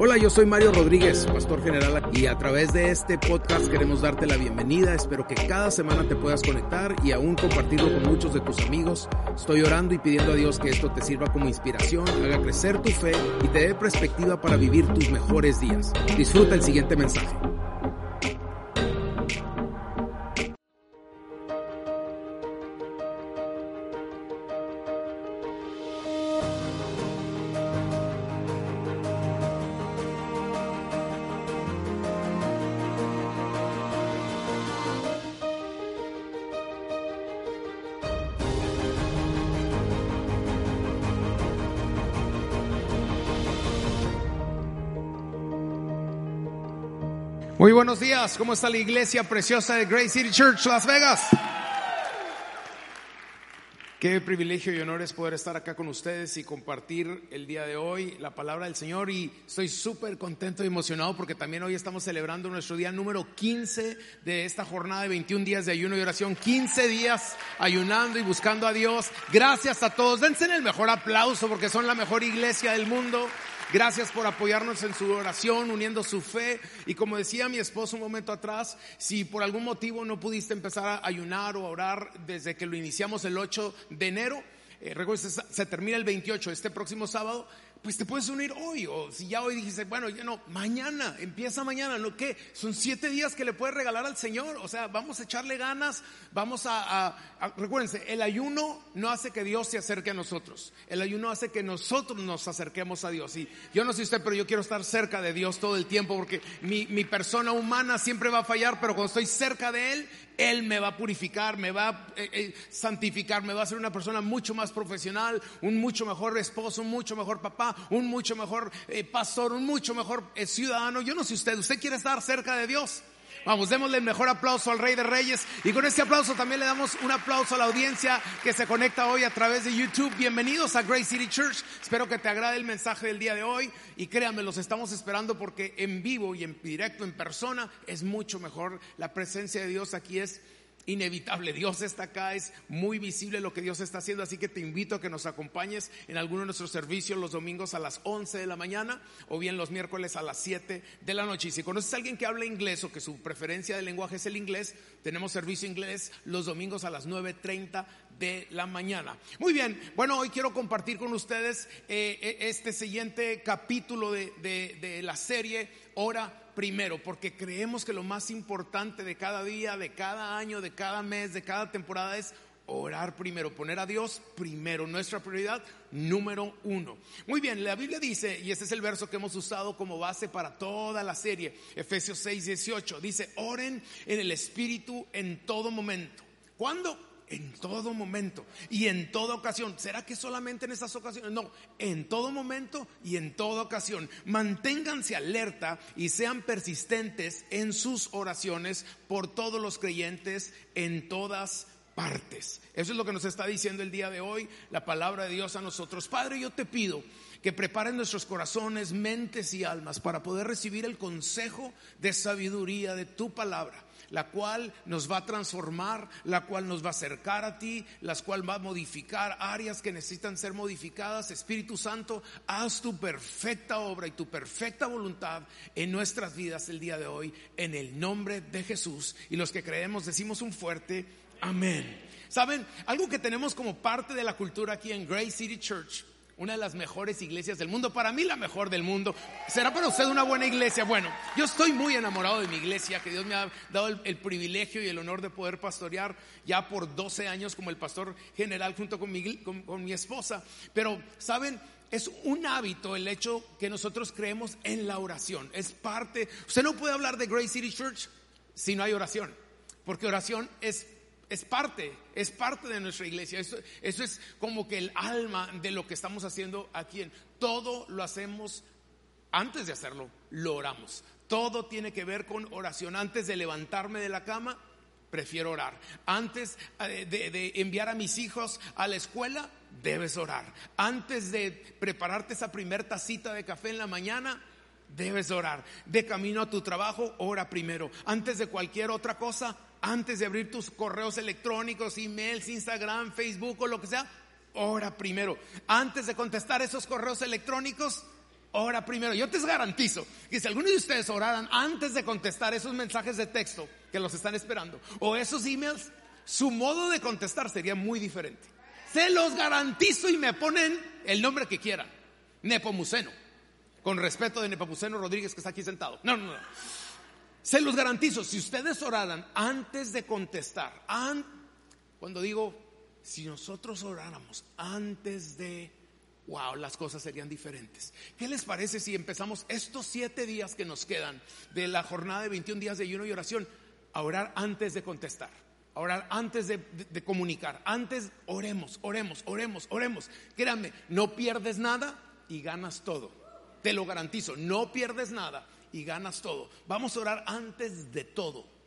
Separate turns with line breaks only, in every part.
Hola, yo soy Mario Rodríguez, pastor general, y a través de este podcast queremos darte la bienvenida. Espero que cada semana te puedas conectar y aún compartirlo con muchos de tus amigos. Estoy orando y pidiendo a Dios que esto te sirva como inspiración, haga crecer tu fe y te dé perspectiva para vivir tus mejores días. Disfruta el siguiente mensaje. Buenos días, ¿cómo está la iglesia preciosa de Grace City Church Las Vegas? Qué privilegio y honor es poder estar acá con ustedes y compartir el día de hoy la palabra del Señor y estoy súper contento y emocionado porque también hoy estamos celebrando nuestro día número 15 de esta jornada de 21 días de ayuno y oración, 15 días ayunando y buscando a Dios. Gracias a todos, dense el mejor aplauso porque son la mejor iglesia del mundo. Gracias por apoyarnos en su oración, uniendo su fe. Y como decía mi esposo un momento atrás, si por algún motivo no pudiste empezar a ayunar o a orar desde que lo iniciamos el 8 de enero, eh, recuerda, se termina el 28, este próximo sábado, pues te puedes unir hoy. O si ya hoy dijiste, bueno, ya no, mañana, empieza mañana, ¿no? ¿Qué? Son siete días que le puedes regalar al Señor. O sea, vamos a echarle ganas, vamos a, a, recuérdense, el ayuno no hace que Dios se acerque a nosotros. El ayuno hace que nosotros nos acerquemos a Dios. Y yo no sé usted, pero yo quiero estar cerca de Dios todo el tiempo porque mi, mi persona humana siempre va a fallar, pero cuando estoy cerca de Él, él me va a purificar, me va a eh, eh, santificar, me va a hacer una persona mucho más profesional, un mucho mejor esposo, un mucho mejor papá, un mucho mejor eh, pastor, un mucho mejor ciudadano. Yo no sé usted, ¿usted quiere estar cerca de Dios? Vamos, démosle el mejor aplauso al Rey de Reyes. Y con este aplauso también le damos un aplauso a la audiencia que se conecta hoy a través de YouTube. Bienvenidos a Grace City Church. Espero que te agrade el mensaje del día de hoy. Y créanme, los estamos esperando porque en vivo y en directo, en persona, es mucho mejor. La presencia de Dios aquí es inevitable. Dios está acá, es muy visible lo que Dios está haciendo, así que te invito a que nos acompañes en alguno de nuestros servicios los domingos a las 11 de la mañana o bien los miércoles a las 7 de la noche. Y si conoces a alguien que habla inglés o que su preferencia de lenguaje es el inglés, tenemos servicio inglés los domingos a las 9.30 de la mañana. Muy bien, bueno, hoy quiero compartir con ustedes eh, eh, este siguiente capítulo de, de la serie Ora primero, porque creemos que lo más importante de cada día, de cada año, de cada mes, de cada temporada es orar primero, poner a Dios primero, nuestra prioridad número uno. Muy bien, la Biblia dice, y este es el verso que hemos usado como base para toda la serie, Efesios 6, 18, dice, oren en el Espíritu en todo momento. ¿Cuándo? En todo momento y en toda ocasión. ¿Será que solamente en esas ocasiones? No, en todo momento y en toda ocasión. Manténganse alerta y sean persistentes en sus oraciones por todos los creyentes en todas partes. Eso es lo que nos está diciendo el día de hoy la palabra de Dios a nosotros. Padre, yo te pido que preparen nuestros corazones, mentes y almas para poder recibir el consejo de sabiduría de tu palabra la cual nos va a transformar, la cual nos va a acercar a ti, la cual va a modificar áreas que necesitan ser modificadas. Espíritu Santo, haz tu perfecta obra y tu perfecta voluntad en nuestras vidas el día de hoy, en el nombre de Jesús. Y los que creemos decimos un fuerte amén. Saben, algo que tenemos como parte de la cultura aquí en Grace City Church una de las mejores iglesias del mundo, para mí la mejor del mundo. ¿Será para usted una buena iglesia? Bueno, yo estoy muy enamorado de mi iglesia, que Dios me ha dado el, privilegio y el honor de poder pastorear ya por 12 años como el pastor general junto con mi, con mi esposa. Pero, ¿saben? Es un hábito el hecho que nosotros creemos en la oración. Es parte, usted no puede hablar de Grace City Church si no hay oración, porque oración es es parte, es parte de nuestra iglesia. Eso, eso, es como que el alma de lo que estamos haciendo aquí. Todo lo hacemos antes de hacerlo, lo oramos. Todo tiene que ver con oración. Antes de levantarme de la cama, prefiero orar. Antes eh, de, de enviar a mis hijos a la escuela, debes orar. Antes de prepararte esa primer tacita de café en la mañana, debes orar. De camino a tu trabajo, ora primero. Antes de cualquier otra cosa, antes de abrir tus correos electrónicos, emails, Instagram, Facebook o lo que sea, ora primero. Antes de contestar esos correos electrónicos, ora primero. Yo te garantizo que si alguno de ustedes oraran antes de contestar esos mensajes de texto que los están esperando o esos emails, su modo de contestar sería muy diferente. Se los garantizo y me ponen el nombre que quieran. Nepomuceno. Con respeto de Nepomuceno Rodríguez que está aquí sentado. No, no, no. Se los garantizo, si ustedes oraran antes de contestar, cuando digo, si nosotros oráramos antes de wow, las cosas serían diferentes. ¿Qué les parece si empezamos estos siete días que nos quedan de la jornada de 21 días de ayuno y oración a orar antes de contestar? A orar antes de, de comunicar. Antes oremos, oremos, oremos, oremos. Créanme, no pierdes nada y ganas todo. Te lo garantizo, no pierdes nada y ganas todo. Vamos a orar antes de todo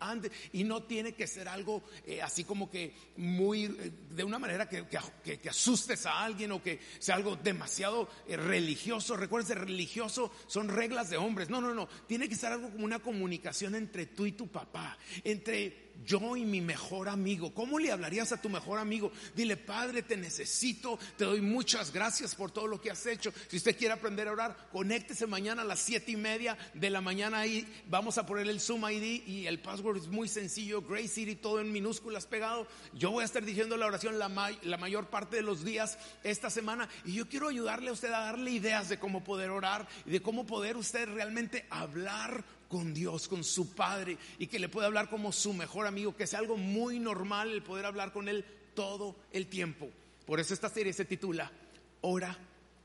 y no tiene que ser algo eh, así como que muy, eh, de una manera que, que, asustes a alguien o que sea algo demasiado eh, religioso. Recuerden, religioso son reglas de hombres. No, no, no. Tiene que ser algo como una comunicación entre tú y tu papá, entre yo y mi mejor amigo. ¿Cómo le hablarías a tu mejor amigo? Dile, Padre, te necesito, te doy muchas gracias por todo lo que has hecho. Si usted quiere aprender a orar, conéctese mañana a las siete y media de la mañana ahí. Vamos a poner el Zoom ID y el password es muy sencillo, Grace City, todo en minúsculas pegado. Yo voy a estar diciendo la oración la, la mayor parte de los días esta semana y yo quiero ayudarle a usted a darle ideas de cómo poder orar y de cómo poder usted realmente hablar con Dios, con su Padre y que le pueda hablar como su mejor amigo, que sea algo muy normal el poder hablar con Él todo el tiempo. Por eso esta serie se titula Ora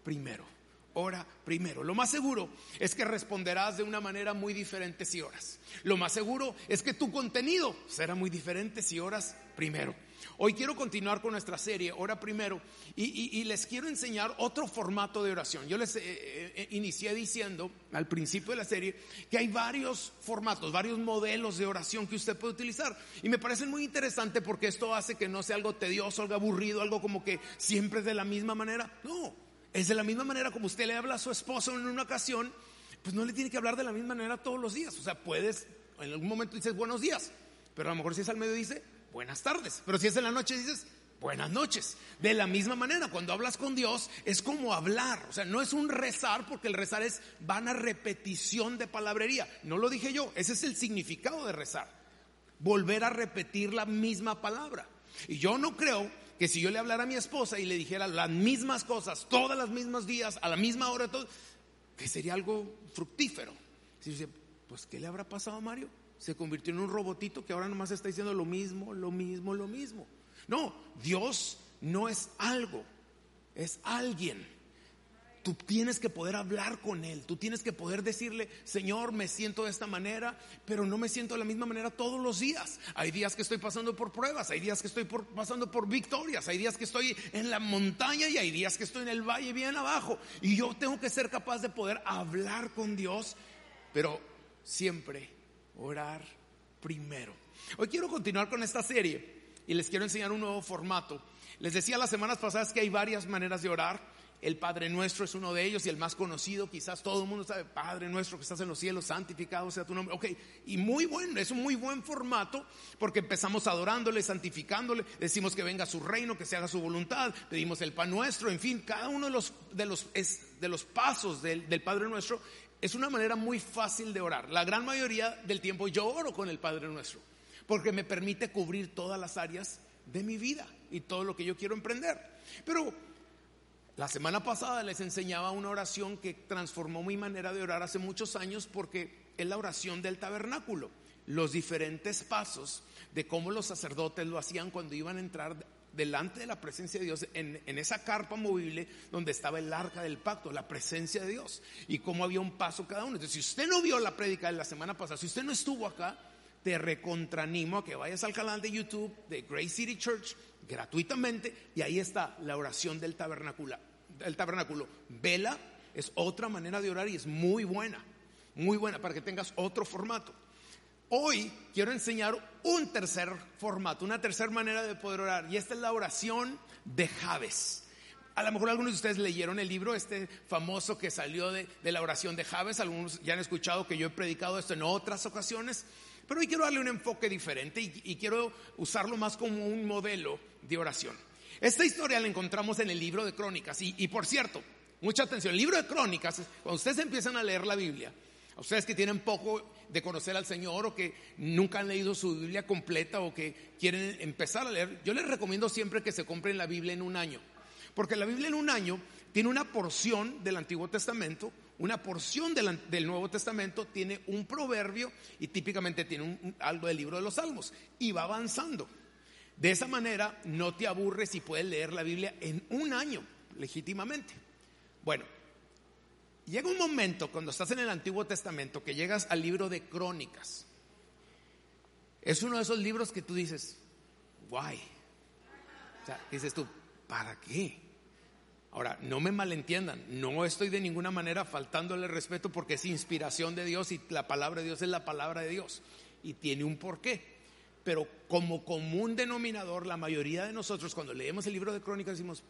primero, ora primero. Lo más seguro es que responderás de una manera muy diferente si oras. Lo más seguro es que tu contenido será muy diferente si oras primero. Hoy quiero continuar con nuestra serie, Ora Primero, y, les quiero enseñar otro formato de oración. Yo les eh, eh, eh, inicié diciendo al principio de la serie que hay varios formatos, varios modelos de oración que usted puede utilizar. Y me parece muy interesante porque esto hace que no sea algo tedioso, algo aburrido, algo como que siempre es de la misma manera. No, es de la misma manera como usted le habla a su esposo en una ocasión, pues no le tiene que hablar de la misma manera todos los días. O sea, puedes, en algún momento dices buenos días, pero a lo mejor si es al medio dice buenas tardes. Pero si es en la noche dices, buenas noches. De la misma manera, cuando hablas con Dios es como hablar, o sea, no es un rezar porque el rezar es vana repetición de palabrería. No lo dije yo, ese es el significado de rezar. Volver a repetir la misma palabra. Y yo no creo que si yo le hablara a mi esposa y le dijera las mismas cosas, todas las mismas días, a la misma hora, todo, que sería algo fructífero. Si dice, pues, ¿qué le habrá pasado a Mario? Se convirtió en un robotito que ahora nomás está diciendo lo mismo, lo mismo, lo mismo. No, Dios no es algo, es alguien. Tú tienes que poder hablar con Él, tú tienes que poder decirle, Señor, me siento de esta manera, pero no me siento de la misma manera todos los días. Hay días que estoy pasando por pruebas, hay días que estoy pasando por victorias, hay días que estoy en la montaña y hay días que estoy en el valle bien abajo. Y yo tengo que ser capaz de poder hablar con Dios, pero siempre orar primero. Hoy quiero continuar con esta serie y les quiero enseñar un nuevo formato. Les decía las semanas pasadas que hay varias maneras de orar. El Padre Nuestro es uno de ellos y el más conocido, quizás todo el mundo sabe, Padre Nuestro que estás en los cielos, santificado sea tu nombre. Ok, y muy bueno, es un muy buen formato porque empezamos adorándole, santificándole, decimos que venga su reino, que se haga su voluntad, pedimos el pan nuestro, en fin, cada uno de los, de los, de los pasos del, del Padre Nuestro es una manera muy fácil de orar. La gran mayoría del tiempo yo oro con el Padre Nuestro, porque me permite cubrir todas las áreas de mi vida y todo lo que yo quiero emprender. Pero la semana pasada les enseñaba una oración que transformó mi manera de orar hace muchos años porque es la oración del tabernáculo. Los diferentes pasos de cómo los sacerdotes lo hacían cuando iban a entrar delante de la presencia de Dios, en, esa carpa movible donde estaba el arca del pacto, la presencia de Dios, y cómo había un paso cada uno. Entonces, si usted no vio la prédica de la semana pasada, si usted no estuvo acá, te recontranimo a que vayas al canal de YouTube de Grace City Church gratuitamente y ahí está la oración del tabernáculo. El tabernáculo. Vela es otra manera de orar y es muy buena, muy buena para que tengas otro formato. Hoy quiero enseñar un tercer formato, una tercera manera de poder orar, y esta es la oración de Javes. A lo mejor algunos de ustedes leyeron el libro, este famoso que salió de, la oración de Javes, algunos ya han escuchado que yo he predicado esto en otras ocasiones, pero hoy quiero darle un enfoque diferente y, quiero usarlo más como un modelo de oración. Esta historia la encontramos en el libro de Crónicas, y por cierto, Mucha atención. El libro de Crónicas, cuando ustedes empiezan a leer la Biblia, ustedes que tienen poco de conocer al Señor o que nunca han leído su Biblia completa o que quieren empezar a leer, yo les recomiendo siempre que se compren la Biblia en un año. Porque la Biblia en un año tiene una porción del Antiguo Testamento, una porción del, Nuevo Testamento, tiene un proverbio y típicamente tiene algo del libro de los Salmos y va avanzando. De esa manera no te aburres y puedes leer la Biblia en un año, legítimamente. Bueno, llega un momento cuando estás en el Antiguo Testamento que llegas al libro de Crónicas. Es uno de esos libros que tú dices, guay. O sea, dices tú, ¿para qué? Ahora, no me malentiendan, no estoy de ninguna manera faltándole respeto porque es inspiración de Dios y la palabra de Dios es la palabra de Dios y tiene un porqué pero como común denominador, la mayoría de nosotros cuando leemos el libro de Crónicas decimos,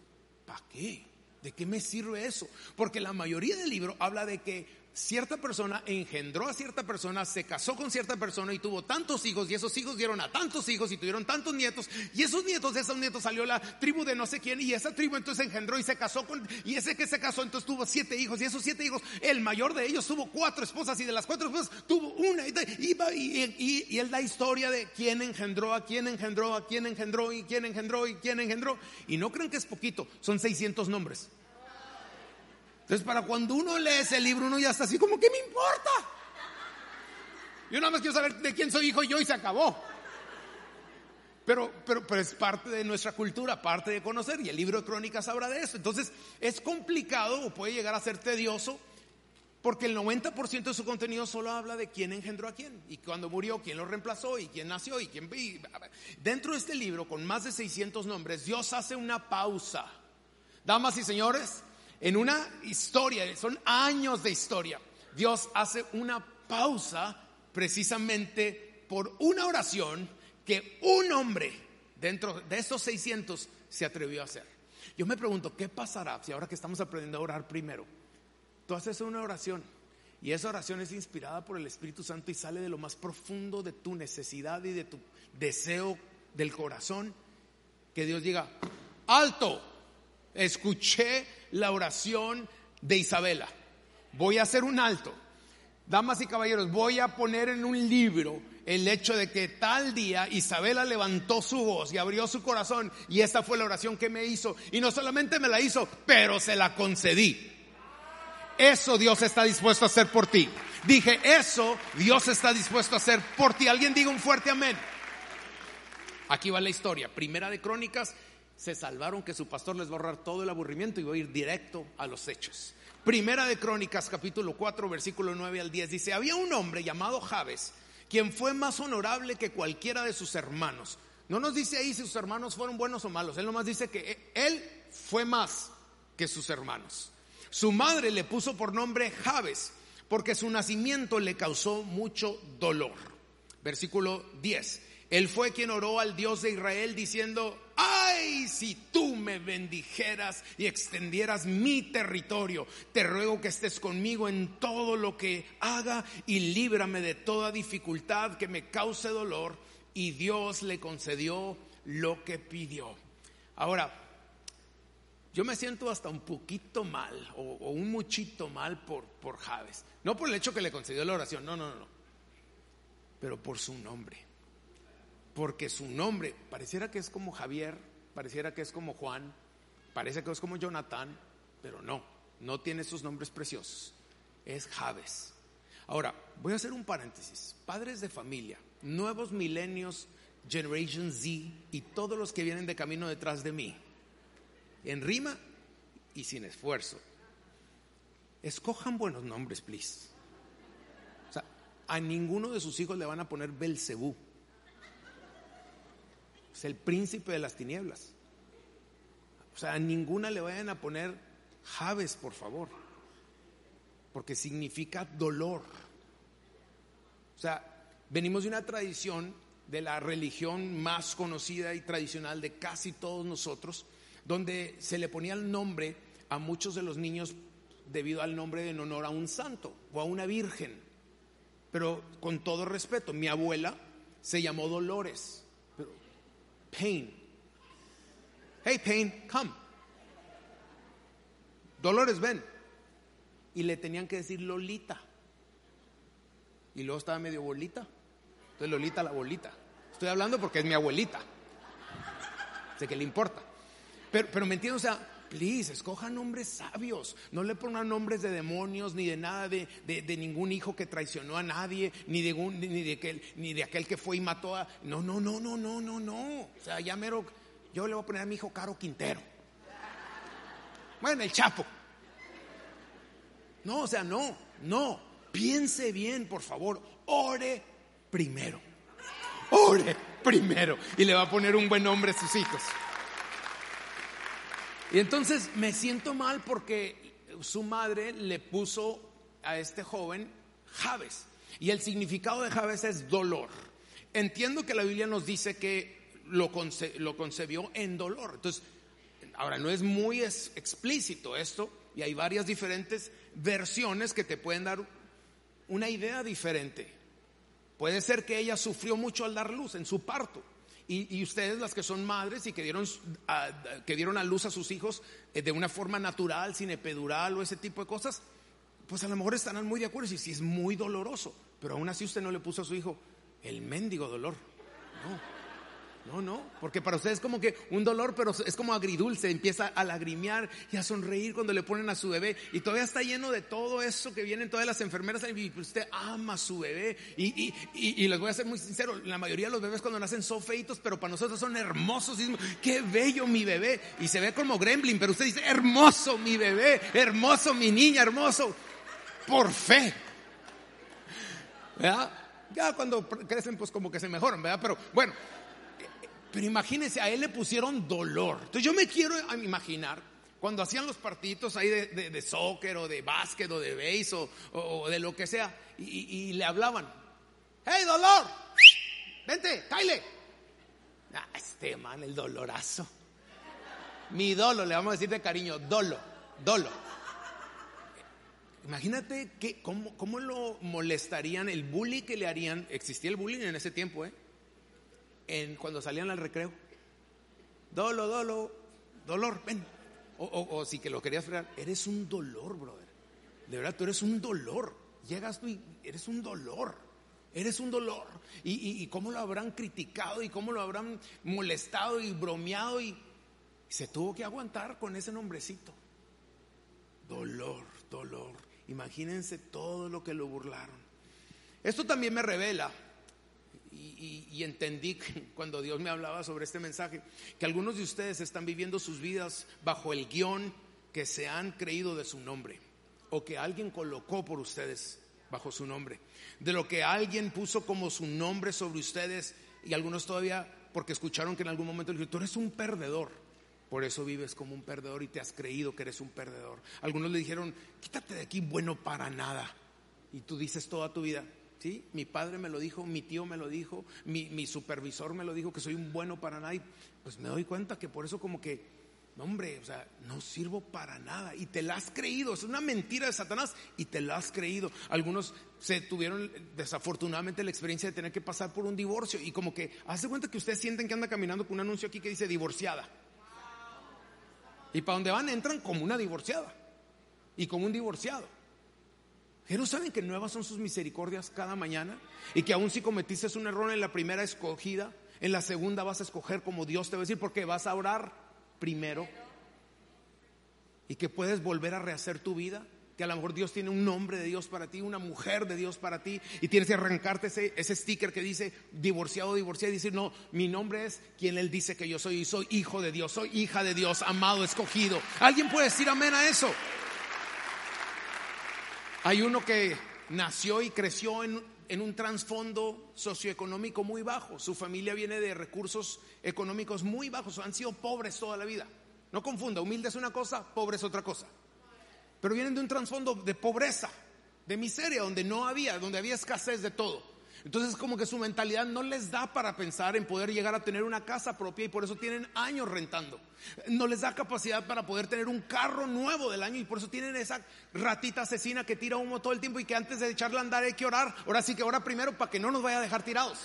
¿para qué? ¿De qué me sirve eso? Porque la mayoría del libro habla de que cierta persona engendró a cierta persona, se casó con cierta persona y tuvo tantos hijos y esos hijos dieron a tantos hijos y tuvieron tantos nietos y esos nietos de esos nietos salió la tribu de no sé quién y esa tribu entonces engendró y se casó con y ese que se casó entonces tuvo siete hijos y esos siete hijos el mayor de ellos tuvo cuatro esposas y de las cuatro esposas tuvo una y, y, y él da historia de quién engendró a quién engendró a quién engendró y quién engendró y quién engendró. Y no creen que es poquito son 600 nombres entonces, para cuando uno lee ese libro, uno ya está así como, ¿qué me importa? Yo nada más quiero saber de quién soy hijo yo y se acabó. Pero, pero, pero, es parte de nuestra cultura, parte de conocer, y el libro de crónicas habla de eso. Entonces, es complicado o puede llegar a ser tedioso, porque el 90% de su contenido solo habla de quién engendró a quién, y cuando murió, quién lo reemplazó, y quién nació, y quién... dentro de este libro, con más de 600 nombres, Dios hace una pausa. Damas y señores, en una historia, son años de historia, Dios hace una pausa precisamente por una oración que un hombre dentro de esos 600 se atrevió a hacer. Yo me pregunto, ¿qué pasará si ahora que estamos aprendiendo a orar primero? Tú haces una oración y esa oración es inspirada por el Espíritu Santo y sale de lo más profundo de tu necesidad y de tu deseo del corazón, que Dios diga, alto, escuché la oración de Isabela. Voy a hacer un alto. Damas y caballeros, voy a poner en un libro el hecho de que tal día Isabela levantó su voz y abrió su corazón y esta fue la oración que me hizo. Y no solamente me la hizo, pero se la concedí. Eso Dios está dispuesto a hacer por ti. Dije, eso Dios está dispuesto a hacer por ti. Alguien diga un fuerte amén. Aquí va la historia. Primera de Crónicas se salvaron que su pastor les va a ahorrar todo el aburrimiento y va a ir directo a los hechos. Primera de Crónicas, capítulo 4, versículo 9 al 10, dice, había un hombre llamado Jabes, quien fue más honorable que cualquiera de sus hermanos. No nos dice ahí si sus hermanos fueron buenos o malos, él nomás dice que él fue más que sus hermanos. Su madre le puso por nombre Jabes, porque su nacimiento le causó mucho dolor. Versículo 10. Él fue quien oró al Dios de Israel diciendo, ay, si tú me bendijeras y extendieras mi territorio, te ruego que estés conmigo en todo lo que haga y líbrame de toda dificultad que me cause dolor. Y Dios le concedió lo que pidió. Ahora, yo me siento hasta un poquito mal o, un muchito mal por, por Javes. No por el hecho que le concedió la oración, no, no, no, pero por su nombre porque su nombre pareciera que es como Javier, pareciera que es como Juan, parece que es como Jonathan, pero no, no tiene esos nombres preciosos. Es Javes. Ahora, voy a hacer un paréntesis. Padres de familia, nuevos milenios, Generation Z y todos los que vienen de camino detrás de mí, en rima y sin esfuerzo. Escojan buenos nombres, please. O sea, a ninguno de sus hijos le van a poner Belcebú es el príncipe de las tinieblas. O sea, a ninguna le vayan a poner Javes, por favor, porque significa dolor. O sea, venimos de una tradición de la religión más conocida y tradicional de casi todos nosotros, donde se le ponía el nombre a muchos de los niños debido al nombre en honor a un santo o a una virgen. Pero con todo respeto, mi abuela se llamó Dolores. Pain. Hey, Pain, come. Dolores, ven. Y le tenían que decir Lolita. Y luego estaba medio bolita. Entonces Lolita la bolita. Estoy hablando porque es mi abuelita. Sé que le importa. Pero, pero me entiendes, o sea, please, escojan nombres sabios. No le pongan nombres de demonios, ni de nada, de, de, ningún hijo que traicionó a nadie, ni de, ni, de aquel, ni de aquel que fue y mató a... No, no, no, no, no, no, no. O sea, ya mero... Yo le voy a poner a mi hijo Caro Quintero. Bueno, el Chapo. No, o sea, no, no. Piense bien, por favor. Ore primero. Ore primero. Y le va a poner un buen nombre a sus hijos. Y entonces me siento mal porque su madre le puso a este joven Javes. Y el significado de Javes es dolor. Entiendo que la Biblia nos dice que lo, lo concebió en dolor. Entonces, ahora no es muy explícito esto y hay varias diferentes versiones que te pueden dar una idea diferente. Puede ser que ella sufrió mucho al dar luz en su parto. Y, ustedes, las que son madres y que dieron, a, que dieron a luz a sus hijos eh, de una forma natural, sin epidural o ese tipo de cosas, pues a lo mejor estarán muy de acuerdo y si es muy doloroso, pero aún así usted no le puso a su hijo el mendigo dolor. No. No, no, porque para ustedes es como que un dolor, pero es como agridulce, empieza a lagrimear y a sonreír cuando le ponen a su bebé y todavía está lleno de todo eso que vienen todas las enfermeras y usted ama a su bebé y, y, les voy a ser muy sincero, la mayoría de los bebés cuando nacen son feitos, pero para nosotros son hermosos, y qué bello mi bebé y se ve como gremlin, pero usted dice, hermoso mi bebé, hermoso mi niña, hermoso, por fe. ¿Verdad? Ya cuando crecen pues como que se mejoran, ¿verdad? Pero bueno. Pero imagínense, a él le pusieron dolor. Entonces yo me quiero imaginar cuando hacían los partidos ahí de, soccer o de básquet o de base o, de lo que sea y, le hablaban, ¡Hey, dolor! Vente, Kyle. Ah, este man, el dolorazo. Mi dolo, le vamos a decir de cariño, dolo, dolo. Imagínate que, cómo, cómo lo molestarían, el bullying que le harían. Existía el bullying en ese tiempo, ¿eh? En, cuando salían al recreo. Dolo, dolo, dolor, ven. O, si que lo querías fregar, eres un dolor, brother. De verdad, tú eres un dolor. Llegas tú y eres un dolor. Eres un dolor. Y, y, cómo lo habrán criticado y cómo lo habrán molestado y bromeado y se tuvo que aguantar con ese nombrecito. Dolor, dolor. Imagínense todo lo que lo burlaron. Esto también me revela y, entendí cuando Dios me hablaba sobre este mensaje, que algunos de ustedes están viviendo sus vidas bajo el guion que se han creído de su nombre o que alguien colocó por ustedes bajo su nombre, de lo que alguien puso como su nombre sobre ustedes y algunos todavía porque escucharon que en algún momento dijeron, tú eres un perdedor, por eso vives como un perdedor y te has creído que eres un perdedor. Algunos le dijeron, quítate de aquí, bueno para nada. Y tú dices toda tu vida, ¿sí? Mi padre me lo dijo, mi tío me lo dijo, mi, supervisor me lo dijo, que soy un bueno para nada. pues me doy cuenta que por eso como que, hombre, o sea, no sirvo para nada. Y te la has creído, es una mentira de Satanás y te la has creído. Algunos se tuvieron desafortunadamente la experiencia de tener que pasar por un divorcio y como que, hace cuenta que ustedes sienten que anda caminando con un anuncio aquí que dice divorciada. Y para donde van entran como una divorciada y como un divorciado. Pero saben que nuevas son sus misericordias cada mañana y que aún si cometiste un error en la primera escogida, en la segunda vas a escoger como Dios te va a decir porque vas a orar primero y que puedes volver a rehacer tu vida. Que a lo mejor Dios tiene un nombre de Dios para ti, una mujer de Dios para ti, y tienes que arrancarte ese, ese sticker que dice divorciado, divorciado, y decir, no, mi nombre es quien Él dice que yo soy, y soy hijo de Dios, soy hija de Dios, amado, escogido. ¿Alguien puede decir amén a eso? Hay uno que nació y creció en, un trasfondo socioeconómico muy bajo. Su familia viene de recursos económicos muy bajos. Han sido pobres toda la vida. No confunda, humilde es una cosa, pobre es otra cosa. Pero vienen de un trasfondo de pobreza, de miseria, donde no había, donde había escasez de todo. Entonces como que su mentalidad no les da para pensar en poder llegar a tener una casa propia y por eso tienen años rentando. No les da capacidad para poder tener un carro nuevo del año y por eso tienen esa ratita asesina que tira humo todo el tiempo y que antes de echarle a andar hay que orar. Ahora sí que ora primero para que no nos vaya a dejar tirados.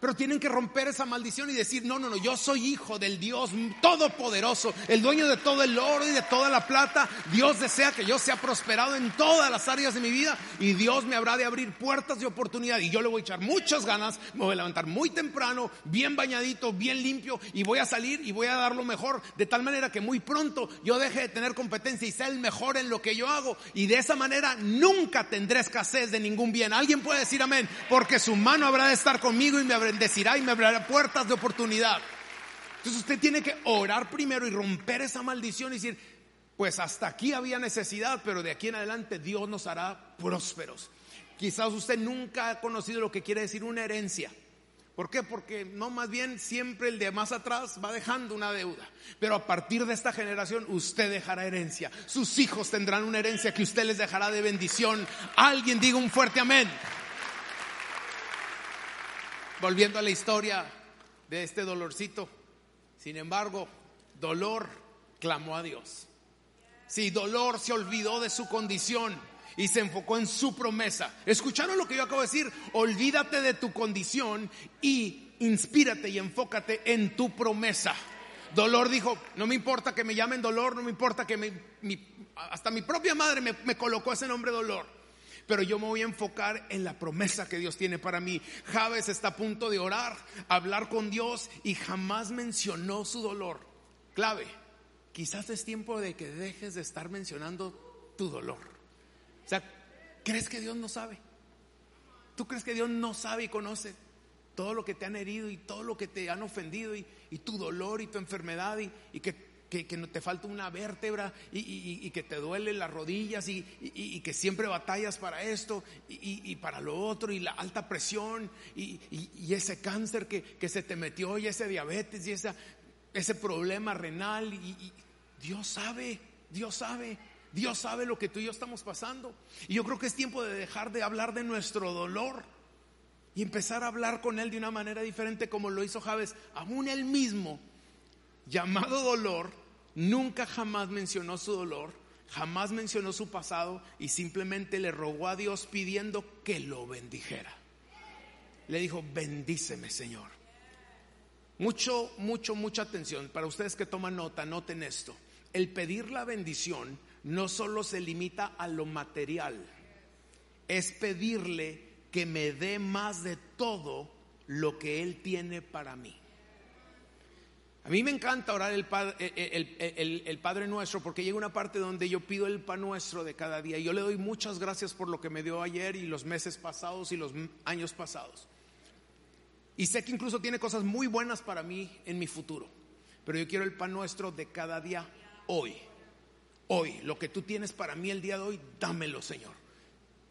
Pero tienen que romper esa maldición y decir, no, no, no, yo soy hijo del Dios todopoderoso, el dueño de todo el oro y de toda la plata. Dios desea que yo sea prosperado en todas las áreas de mi vida y Dios me habrá de abrir puertas de oportunidad y yo le voy a echar muchas ganas, me voy a levantar muy temprano, bien bañadito, bien limpio y voy a salir y voy a dar lo mejor de tal manera que muy pronto yo deje de tener competencia y sea el mejor en lo que yo hago y de esa manera nunca tendré escasez de ningún bien. ¿Alguien puede decir amén? Porque su mano habrá de estar conmigo y me habrá bendecirá y me abrirá puertas de oportunidad. Entonces usted tiene que orar primero y romper esa maldición y decir, pues hasta aquí había necesidad, pero de aquí en adelante Dios nos hará prósperos. Quizás usted nunca ha conocido lo que quiere decir una herencia. ¿Por qué? Porque no, más bien siempre el de más atrás va dejando una deuda. Pero a partir de esta generación usted dejará herencia. Sus hijos tendrán una herencia que usted les dejará de bendición. Alguien diga un fuerte amén volviendo a la historia de este dolorcito. Sin embargo, dolor clamó a Dios. Si dolor se olvidó de su condición y se enfocó en su promesa. ¿Escucharon lo que yo acabo de decir? Olvídate de tu condición y inspírate y enfócate en tu promesa. Dolor dijo, no me importa que me llamen dolor, no me importa que hasta mi propia madre me, me colocó ese nombre dolor pero yo me voy a enfocar en la promesa que Dios tiene para mí. Javes está a punto de orar, hablar con Dios y jamás mencionó su dolor. Clave, quizás es tiempo de que dejes de estar mencionando tu dolor. O sea, ¿crees que Dios no sabe? ¿Tú crees que Dios no sabe y conoce todo lo que te han herido y todo lo que te han ofendido y, tu dolor y tu enfermedad y, y que que, no te falta una vértebra y, que te duelen las rodillas y, que siempre batallas para esto y, para lo otro y la alta presión y, ese cáncer que, se te metió y ese diabetes y esa, ese problema renal y, Dios sabe, Dios sabe. Dios sabe lo que tú y yo estamos pasando. Y yo creo que es tiempo de dejar de hablar de nuestro dolor y empezar a hablar con Él de una manera diferente como lo hizo Javes, aún él mismo llamado dolor, nunca jamás mencionó su dolor, jamás mencionó su pasado y simplemente le rogó a Dios pidiendo que lo bendijera. Le dijo, bendíceme Señor. Mucho, mucho, mucha atención. Para ustedes que toman nota, noten esto. El pedir la bendición no solo se limita a lo material, es pedirle que me dé más de todo lo que Él tiene para mí. A mí me encanta orar el, eh, eh, el, Padre Nuestro porque llega una parte donde yo pido el pan nuestro de cada día. Y yo le doy muchas gracias por lo que me dio ayer y los meses pasados y los años pasados. Y sé que incluso tiene cosas muy buenas para mí en mi futuro. Pero yo quiero el pan nuestro de cada día hoy. Hoy, lo que tú tienes para mí el día de hoy, dámelo, Señor.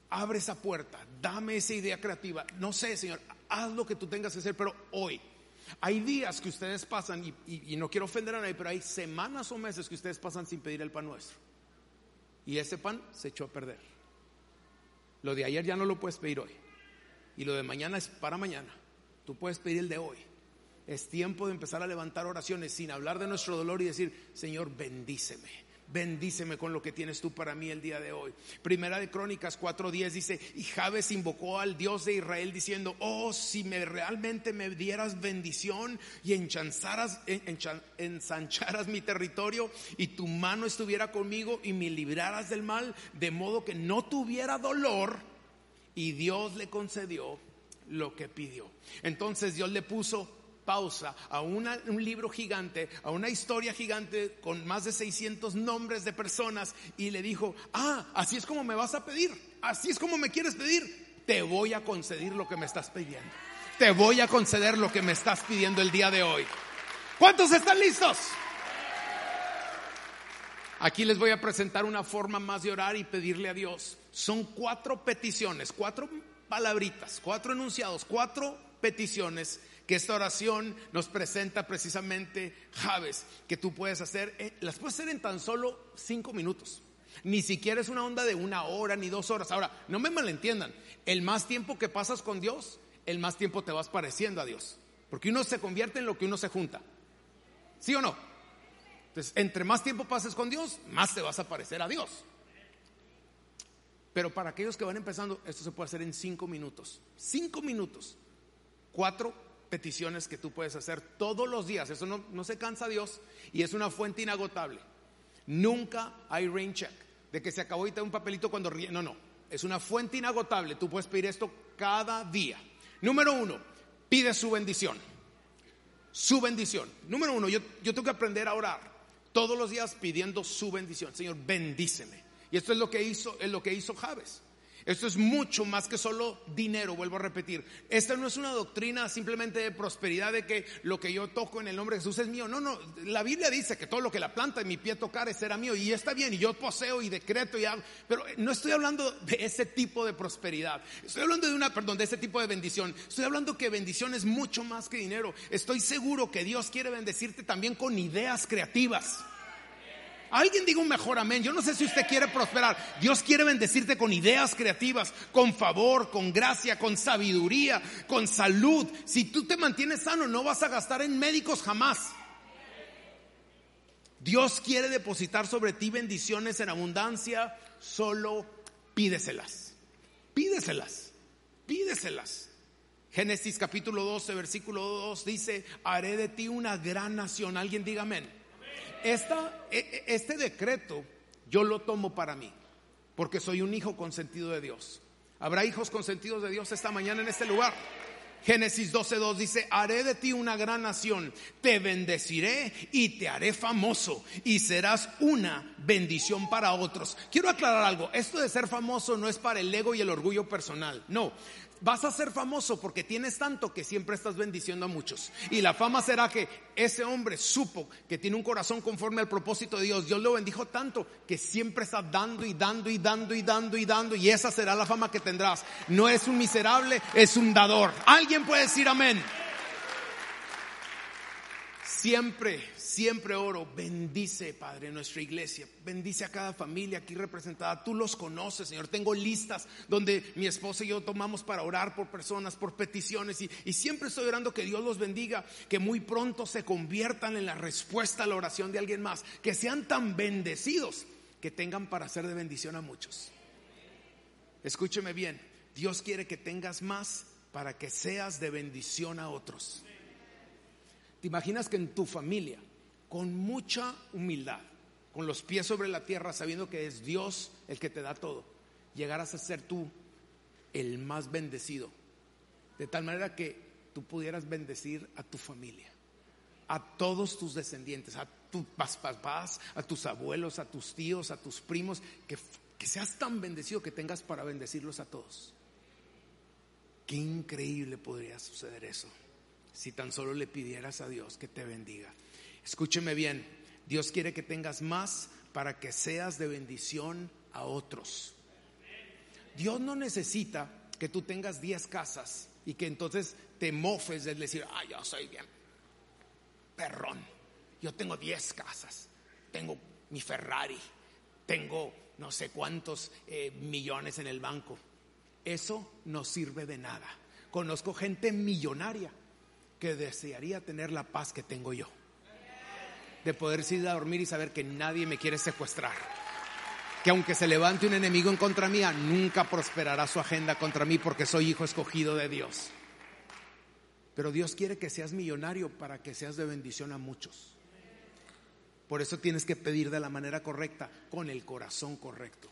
Abre esa puerta, dame esa idea creativa. No sé, Señor, haz lo que tú tengas que hacer, pero hoy hay días que ustedes pasan, y, no quiero ofender a nadie, pero hay semanas o meses que ustedes pasan sin pedir el pan nuestro. Y ese pan se echó a perder. Lo de ayer ya no lo puedes pedir hoy. Y lo de mañana es para mañana. Tú puedes pedir el de hoy. Es tiempo de empezar a levantar oraciones sin hablar de nuestro dolor y decir, Señor, bendíceme bendíceme con lo que tienes tú para mí el día de hoy. Primera de Crónicas 4:10 dice, y Jabes invocó al Dios de Israel diciendo, oh, si me realmente me dieras bendición y ensancharas mi territorio y tu mano estuviera conmigo y me libraras del mal, de modo que no tuviera dolor, y Dios le concedió lo que pidió. Entonces Dios le puso pausa a un libro gigante, a una historia gigante con más de 600 nombres de personas y le dijo, ah, así es como me vas a pedir, así es como me quieres pedir, te voy a conceder lo que me estás pidiendo, te voy a conceder lo que me estás pidiendo el día de hoy. ¿Cuántos están listos? Aquí les voy a presentar una forma más de orar y pedirle a Dios. Son cuatro peticiones, cuatro palabritas, cuatro enunciados, cuatro peticiones que esta oración nos presenta precisamente Javes, que tú puedes hacer, eh, las puedes hacer en tan solo cinco minutos. Ni siquiera es una onda de una hora ni dos horas. Ahora, no me malentiendan, el más tiempo que pasas con Dios, el más tiempo te vas pareciendo a Dios. Porque uno se convierte en lo que uno se junta. ¿Sí o no? Entonces, entre más tiempo pases con Dios, más te vas a parecer a Dios. Pero para aquellos que van empezando, esto se puede hacer en cinco minutos. Cinco minutos. Cuatro peticiones que tú puedes hacer todos los días. Eso no, no se cansa Dios y es una fuente inagotable. Nunca hay rain check de que se acabó y te da un papelito cuando ríe. No, no. Es una fuente inagotable. Tú puedes pedir esto cada día. Número uno, pide su bendición. Su bendición. Número uno, yo, yo tengo que aprender a orar todos los días pidiendo su bendición. Señor, bendíceme. Y esto es lo que hizo, es lo que hizo Javes. Esto es mucho más que solo dinero, vuelvo a repetir. Esta no es una doctrina simplemente de prosperidad, de que lo que yo toco en el nombre de Jesús es mío. No, no, la Biblia dice que todo lo que la planta en mi pie tocar será mío y está bien y yo poseo y decreto y hago, pero no estoy hablando de ese tipo de prosperidad. Estoy hablando de una, perdón, de ese tipo de bendición. Estoy hablando que bendición es mucho más que dinero. Estoy seguro que Dios quiere bendecirte también con ideas creativas. Alguien diga un mejor amén. Yo no sé si usted quiere prosperar. Dios quiere bendecirte con ideas creativas, con favor, con gracia, con sabiduría, con salud. Si tú te mantienes sano, no vas a gastar en médicos jamás. Dios quiere depositar sobre ti bendiciones en abundancia, solo pídeselas. Pídeselas. Pídeselas. Génesis capítulo 12, versículo 2 dice, haré de ti una gran nación. Alguien diga amén. E, e, este decreto yo lo tomo para mí, porque soy un hijo consentido de Dios. ¿Habrá hijos consentidos de Dios esta mañana en este lugar? Génesis 12:2 dice, haré de ti una gran nación, te bendeciré y te haré famoso y serás una bendición para otros. Quiero aclarar algo, esto de ser famoso no es para el ego y el orgullo personal, no, vas a ser famoso porque tienes tanto que siempre estás bendiciendo a muchos. Y la fama será que ese hombre supo que tiene un corazón conforme al propósito de Dios. Dios lo bendijo tanto que siempre está dando y dando y dando y dando y dando. Y esa será la fama que tendrás. No es un miserable, es un dador. ¿Alguien puede decir amén? Siempre, siempre oro, bendice, Padre, nuestra iglesia, bendice a cada familia aquí representada. Tú los conoces, Señor. Tengo listas donde mi esposa y yo tomamos para orar por personas, por peticiones, y, y siempre estoy orando que Dios los bendiga, que muy pronto se conviertan en la respuesta a la oración de alguien más, que sean tan bendecidos que tengan para ser de bendición a muchos. Escúcheme bien, Dios quiere que tengas más para que seas de bendición a otros. ¿Te imaginas que en tu familia, con mucha humildad, con los pies sobre la tierra, sabiendo que es Dios el que te da todo, llegaras a ser tú el más bendecido? De tal manera que tú pudieras bendecir a tu familia, a todos tus descendientes, a tus papás, a tus abuelos, a tus tíos, a tus primos, que, que seas tan bendecido que tengas para bendecirlos a todos. Qué increíble podría suceder eso si tan solo le pidieras a Dios que te bendiga. Escúcheme bien, Dios quiere que tengas más para que seas de bendición a otros. Dios no necesita que tú tengas 10 casas y que entonces te mofes de decir, ah, yo soy bien perrón, yo tengo 10 casas, tengo mi Ferrari, tengo no sé cuántos eh, millones en el banco. Eso no sirve de nada. Conozco gente millonaria que desearía tener la paz que tengo yo. De poder ir a dormir y saber que nadie me quiere secuestrar. Que aunque se levante un enemigo en contra mía, nunca prosperará su agenda contra mí porque soy hijo escogido de Dios. Pero Dios quiere que seas millonario para que seas de bendición a muchos. Por eso tienes que pedir de la manera correcta, con el corazón correcto.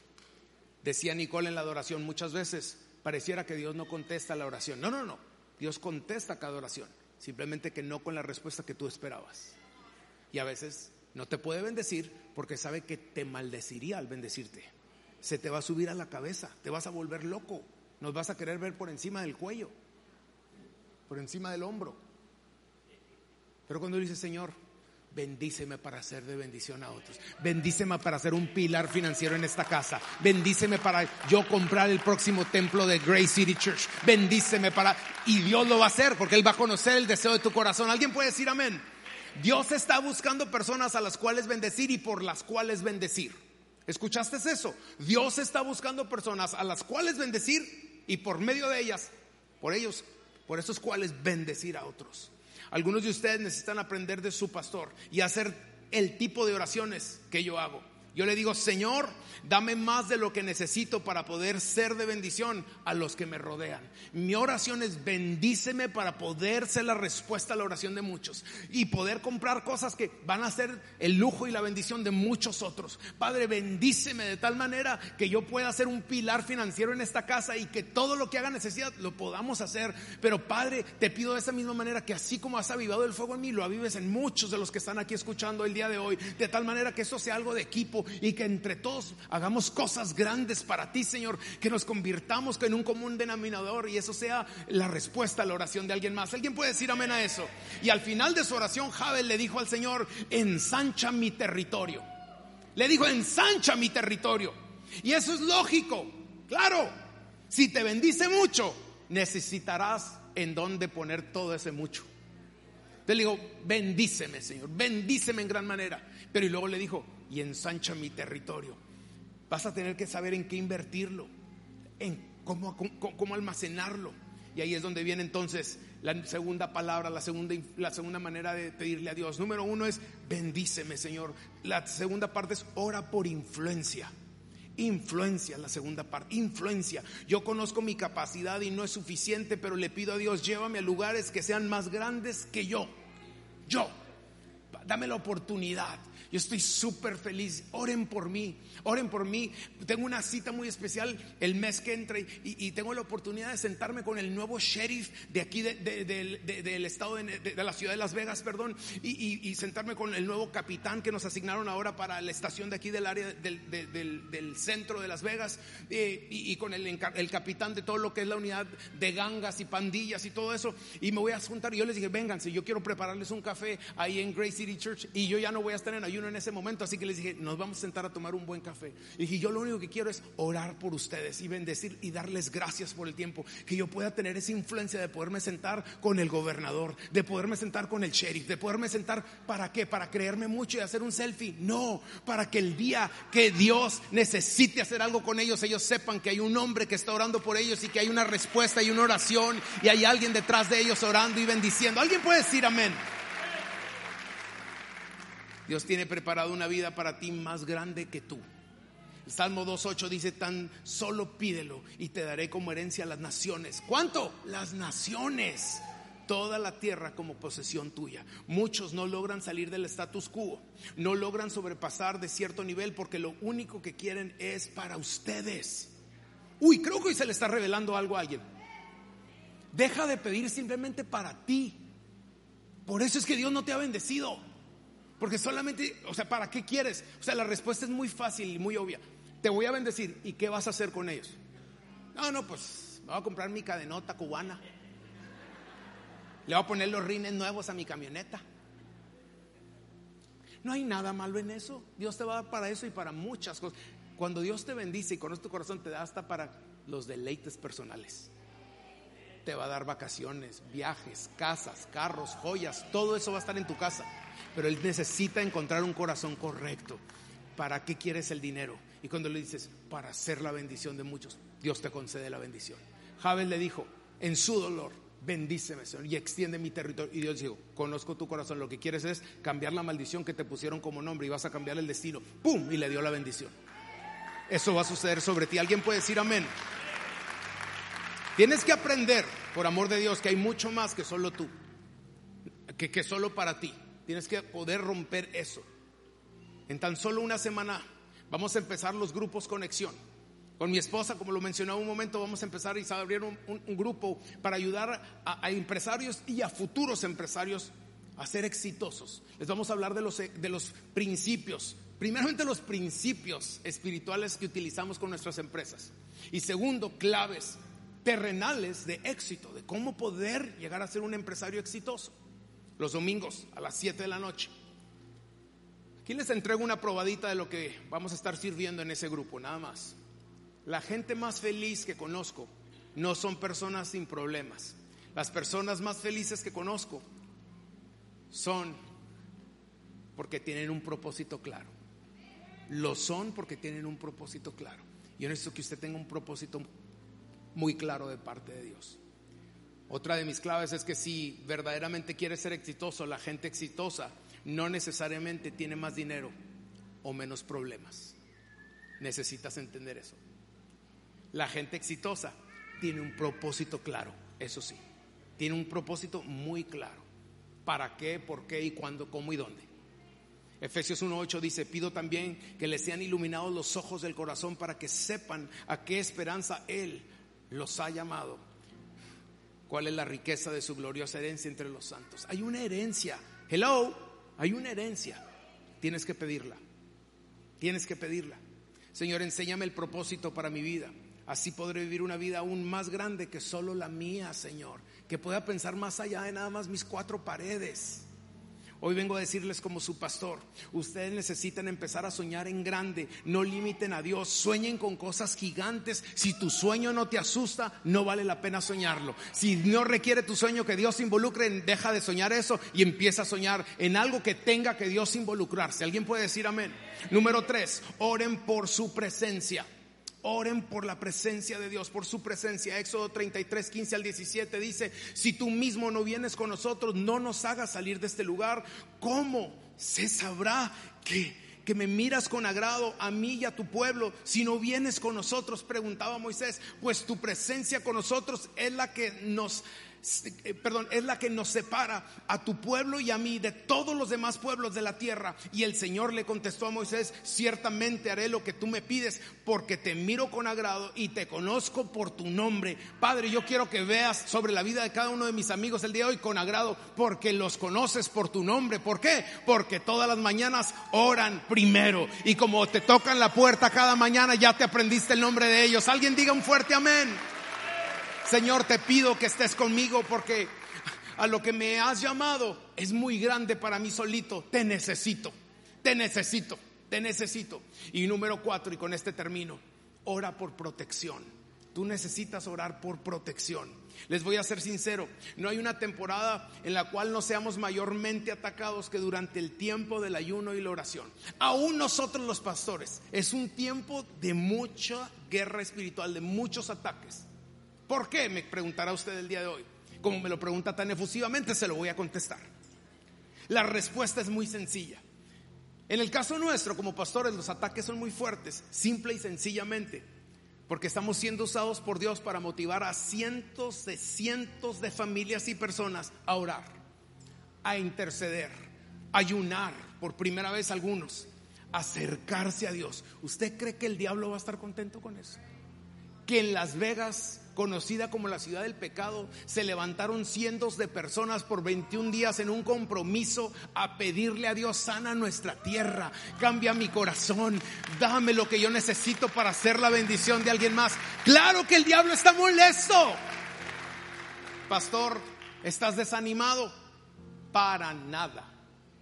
Decía Nicole en la adoración muchas veces, pareciera que Dios no contesta la oración. No, no, no. Dios contesta cada oración simplemente que no con la respuesta que tú esperabas. Y a veces no te puede bendecir porque sabe que te maldeciría al bendecirte. Se te va a subir a la cabeza, te vas a volver loco, nos vas a querer ver por encima del cuello, por encima del hombro. Pero cuando dice, Señor, Bendíceme para ser de bendición a otros. Bendíceme para ser un pilar financiero en esta casa. Bendíceme para yo comprar el próximo templo de Grace City Church. Bendíceme para... Y Dios lo va a hacer porque Él va a conocer el deseo de tu corazón. ¿Alguien puede decir amén? Dios está buscando personas a las cuales bendecir y por las cuales bendecir. ¿Escuchaste eso? Dios está buscando personas a las cuales bendecir y por medio de ellas, por ellos, por esos cuales bendecir a otros. Algunos de ustedes necesitan aprender de su pastor y hacer el tipo de oraciones que yo hago. Yo le digo, Señor, dame más de lo que necesito para poder ser de bendición a los que me rodean. Mi oración es bendíceme para poder ser la respuesta a la oración de muchos y poder comprar cosas que van a ser el lujo y la bendición de muchos otros. Padre, bendíceme de tal manera que yo pueda ser un pilar financiero en esta casa y que todo lo que haga necesidad lo podamos hacer. Pero Padre, te pido de esa misma manera que así como has avivado el fuego en mí, lo avives en muchos de los que están aquí escuchando el día de hoy, de tal manera que eso sea algo de equipo y que entre todos hagamos cosas grandes para ti, Señor, que nos convirtamos en un común denominador y eso sea la respuesta a la oración de alguien más. ¿Alguien puede decir amén a eso? Y al final de su oración, Jabel le dijo al Señor, ensancha mi territorio. Le dijo, ensancha mi territorio. Y eso es lógico, claro. Si te bendice mucho, necesitarás en dónde poner todo ese mucho. Te digo, bendíceme, Señor, bendíceme en gran manera. Pero y luego le dijo, y ensancha mi territorio. Vas a tener que saber en qué invertirlo, en cómo, cómo, almacenarlo. Y ahí es donde viene entonces la segunda palabra, la segunda, la segunda manera de pedirle a Dios. Número uno es bendíceme, Señor. La segunda parte es ora por influencia. Influencia, la segunda parte, influencia. Yo conozco mi capacidad y no es suficiente, pero le pido a Dios, llévame a lugares que sean más grandes que yo. Yo, dame la oportunidad. Yo estoy súper feliz. Oren por mí, oren por mí. Tengo una cita muy especial el mes que entra y, tengo la oportunidad de sentarme con el nuevo sheriff de aquí del estado de, la ciudad de Las Vegas, perdón, y, sentarme con el nuevo capitán que nos asignaron ahora para la estación de aquí del área del, centro de Las Vegas eh, y, con el, capitán de todo lo que es la unidad de gangas y pandillas y todo eso. Y me voy a juntar y yo les dije, vénganse, yo quiero prepararles un café ahí en Grace City Church y yo ya no voy a estar en ayuno en ese momento, así que les dije, nos vamos a sentar a tomar un buen café. Y dije, yo lo único que quiero es orar por ustedes y bendecir y darles gracias por el tiempo, que yo pueda tener esa influencia de poderme sentar con el gobernador, de poderme sentar con el sheriff, de poderme sentar, ¿para qué? Para creerme mucho y hacer un selfie. No, para que el día que Dios necesite hacer algo con ellos, ellos sepan que hay un hombre que está orando por ellos y que hay una respuesta y una oración y hay alguien detrás de ellos orando y bendiciendo. ¿Alguien puede decir amén? Dios tiene preparado una vida para ti más grande que tú. El Salmo 2.8 dice, tan solo pídelo y te daré como herencia las naciones. ¿Cuánto? Las naciones. Toda la tierra como posesión tuya. Muchos no logran salir del status quo, no logran sobrepasar de cierto nivel porque lo único que quieren es para ustedes. Uy, creo que hoy se le está revelando algo a alguien. Deja de pedir simplemente para ti. Por eso es que Dios no te ha bendecido. Porque solamente, o sea, ¿para qué quieres? O sea, la respuesta es muy fácil y muy obvia. Te voy a bendecir. ¿Y qué vas a hacer con ellos? No, no, pues me voy a comprar mi cadenota cubana. Le voy a poner los rines nuevos a mi camioneta. No hay nada malo en eso. Dios te va a dar para eso y para muchas cosas. Cuando Dios te bendice y con tu corazón te da hasta para los deleites personales. Te va a dar vacaciones, viajes, casas, carros, joyas, todo eso va a estar en tu casa pero él necesita encontrar un corazón correcto. ¿Para qué quieres el dinero? Y cuando le dices, para hacer la bendición de muchos, Dios te concede la bendición. Jabez le dijo, en su dolor, bendíceme, Señor, y extiende mi territorio. Y Dios dijo, conozco tu corazón, lo que quieres es cambiar la maldición que te pusieron como nombre y vas a cambiar el destino. ¡Pum! Y le dio la bendición. Eso va a suceder sobre ti. ¿Alguien puede decir amén? Tienes que aprender, por amor de Dios, que hay mucho más que solo tú, que, que solo para ti. Tienes que poder romper eso. En tan solo una semana vamos a empezar los grupos conexión. Con mi esposa, como lo mencionaba un momento, vamos a empezar y a abrir un, grupo para ayudar a, empresarios y a futuros empresarios a ser exitosos. Les vamos a hablar de los, de los principios. Primeramente los principios espirituales que utilizamos con nuestras empresas. Y segundo, claves terrenales de éxito, de cómo poder llegar a ser un empresario exitoso los domingos a las 7 de la noche. Aquí les entrego una probadita de lo que vamos a estar sirviendo en ese grupo, nada más. La gente más feliz que conozco no son personas sin problemas. Las personas más felices que conozco son porque tienen un propósito claro. Lo son porque tienen un propósito claro. Yo necesito que usted tenga un propósito muy claro de parte de Dios. Otra de mis claves es que si verdaderamente quieres ser exitoso, la gente exitosa no necesariamente tiene más dinero, o menos problemas. Necesitas entender eso. La gente exitosa tiene un propósito claro, eso sí. Tiene un propósito muy claro. ¿Para qué, por qué y cuándo, cómo y dónde? Efesios 1.8 dice, pido también que les sean iluminados los ojos del corazón para que sepan a qué esperanza Él los ha llamado. ¿Cuál es la riqueza de su gloriosa herencia entre los santos? Hay una herencia. Hello, hay una herencia. Tienes que pedirla. Tienes que pedirla. Señor, enséñame el propósito para mi vida. Así podré vivir una vida aún más grande que solo la mía, Señor. Que pueda pensar más allá de nada más mis cuatro paredes. Hoy vengo a decirles como su pastor, ustedes necesitan empezar a soñar en grande, no limiten a Dios, sueñen con cosas gigantes. Si tu sueño no te asusta, no vale la pena soñarlo. Si no requiere tu sueño que Dios se involucre, deja de soñar eso y empieza a soñar en algo que tenga que Dios involucrarse. ¿Alguien puede decir amén? Número tres, oren por su presencia. Oren por la presencia de Dios, por su presencia. Éxodo 33, 15 al 17 dice, si tú mismo no vienes con nosotros, no nos hagas salir de este lugar. ¿Cómo se sabrá que, que me miras con agrado a mí y a tu pueblo si no vienes con nosotros? Preguntaba Moisés, pues tu presencia con nosotros es la que nos perdón, es la que nos separa a tu pueblo y a mí de todos los demás pueblos de la tierra. Y el Señor le contestó a Moisés, ciertamente haré lo que tú me pides porque te miro con agrado y te conozco por tu nombre. Padre, yo quiero que veas sobre la vida de cada uno de mis amigos el día de hoy con agrado porque los conoces por tu nombre. ¿Por qué? Porque todas las mañanas oran primero y como te tocan la puerta cada mañana ya te aprendiste el nombre de ellos. Alguien diga un fuerte amén. Señor, te pido que estés conmigo porque a lo que me has llamado es muy grande para mí solito. Te necesito, te necesito, te necesito. Y número cuatro, y con este termino, ora por protección. Tú necesitas orar por protección. Les voy a ser sincero, no hay una temporada en la cual no seamos mayormente atacados que durante el tiempo del ayuno y la oración. Aún nosotros los pastores, es un tiempo de mucha guerra espiritual, de muchos ataques. ¿Por qué? Me preguntará usted el día de hoy. Como me lo pregunta tan efusivamente, se lo voy a contestar. La respuesta es muy sencilla. En el caso nuestro, como pastores, los ataques son muy fuertes, simple y sencillamente, porque estamos siendo usados por Dios para motivar a cientos de cientos de familias y personas a orar, a interceder, a ayunar, por primera vez algunos, acercarse a Dios. ¿Usted cree que el diablo va a estar contento con eso? Que en Las Vegas conocida como la ciudad del pecado, se levantaron cientos de personas por 21 días en un compromiso a pedirle a Dios sana nuestra tierra, cambia mi corazón, dame lo que yo necesito para hacer la bendición de alguien más. Claro que el diablo está molesto. Pastor, ¿estás desanimado? Para nada,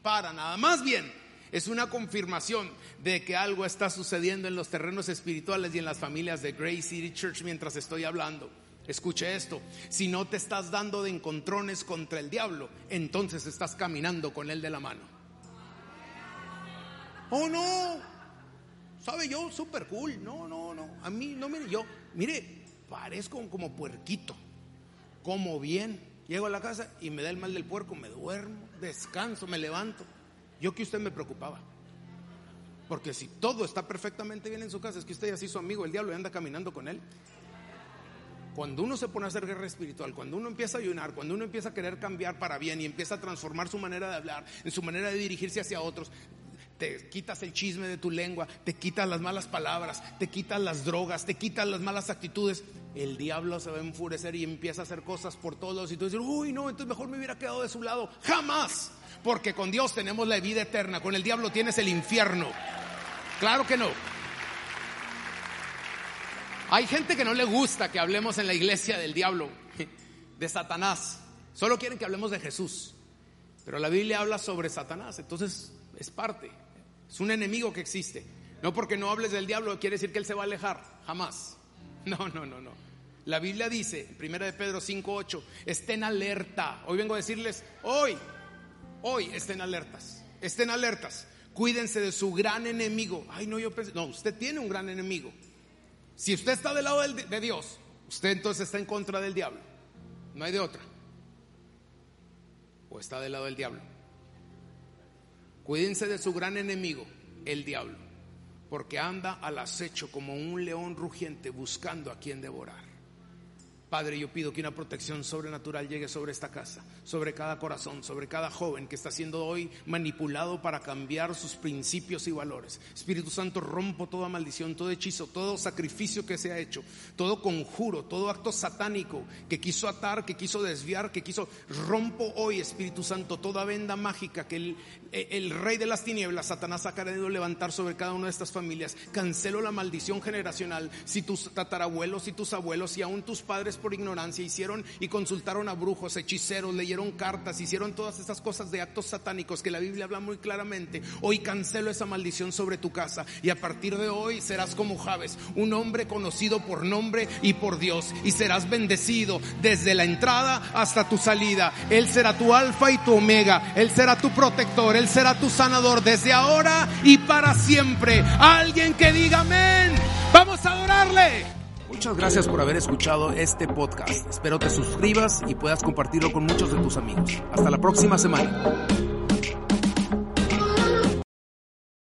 para nada. Más bien, es una confirmación de que algo está sucediendo en los terrenos espirituales y en las familias de Grace City Church mientras estoy hablando. Escuche esto, si no te estás dando de encontrones contra el diablo, entonces estás caminando con él de la mano. Oh no, sabe yo, super cool. No, no, no, a mí no, mire, yo, mire, parezco como puerquito, como bien. Llego a la casa y me da el mal del puerco, me duermo, descanso, me levanto. Yo que usted me preocupaba. Porque si todo está perfectamente bien en su casa, es que usted ya se hizo amigo el diablo y anda caminando con él. Cuando uno se pone a hacer guerra espiritual, cuando uno empieza a ayunar, cuando uno empieza a querer cambiar para bien y empieza a transformar su manera de hablar, en su manera de dirigirse hacia otros, te quitas el chisme de tu lengua, te quitas las malas palabras, te quitas las drogas, te quitas las malas actitudes, el diablo se va a enfurecer y empieza a hacer cosas por todos y tú dices, uy, no, entonces mejor me hubiera quedado de su lado. Jamás. Porque con Dios tenemos la vida eterna, con el diablo tienes el infierno. Claro que no. Hay gente que no le gusta que hablemos en la iglesia del diablo, de Satanás. Solo quieren que hablemos de Jesús. Pero la Biblia habla sobre Satanás, entonces es parte. Es un enemigo que existe. No porque no hables del diablo quiere decir que él se va a alejar, jamás. No, no, no, no. La Biblia dice, primera de Pedro 5:8, estén alerta. Hoy vengo a decirles, hoy Hoy estén alertas, estén alertas. Cuídense de su gran enemigo. Ay, no, yo pensé, no, usted tiene un gran enemigo. Si usted está del lado de Dios, usted entonces está en contra del diablo. No hay de otra. O está del lado del diablo. Cuídense de su gran enemigo, el diablo, porque anda al acecho como un león rugiente buscando a quien devorar. Padre, yo pido que una protección sobrenatural llegue sobre esta casa, sobre cada corazón, sobre cada joven que está siendo hoy manipulado para cambiar sus principios y valores. Espíritu Santo, rompo toda maldición, todo hechizo, todo sacrificio que se ha hecho, todo conjuro, todo acto satánico que quiso atar, que quiso desviar, que quiso... Rompo hoy, Espíritu Santo, toda venda mágica que el, el rey de las tinieblas, Satanás, ha querido levantar sobre cada una de estas familias. Cancelo la maldición generacional. Si tus tatarabuelos y tus abuelos y aún tus padres por ignorancia hicieron y consultaron a brujos, hechiceros, leyeron cartas, hicieron todas estas cosas de actos satánicos que la Biblia habla muy claramente. Hoy cancelo esa maldición sobre tu casa y a partir de hoy serás como Javes, un hombre conocido por nombre y por Dios y serás bendecido desde la entrada hasta tu salida. Él será tu alfa y tu omega, Él será tu protector, Él será tu sanador desde ahora y para siempre. Alguien que diga amén. Vamos a adorarle. Muchas gracias por haber escuchado este podcast. Espero te suscribas y puedas compartirlo con muchos de tus amigos. Hasta la próxima semana.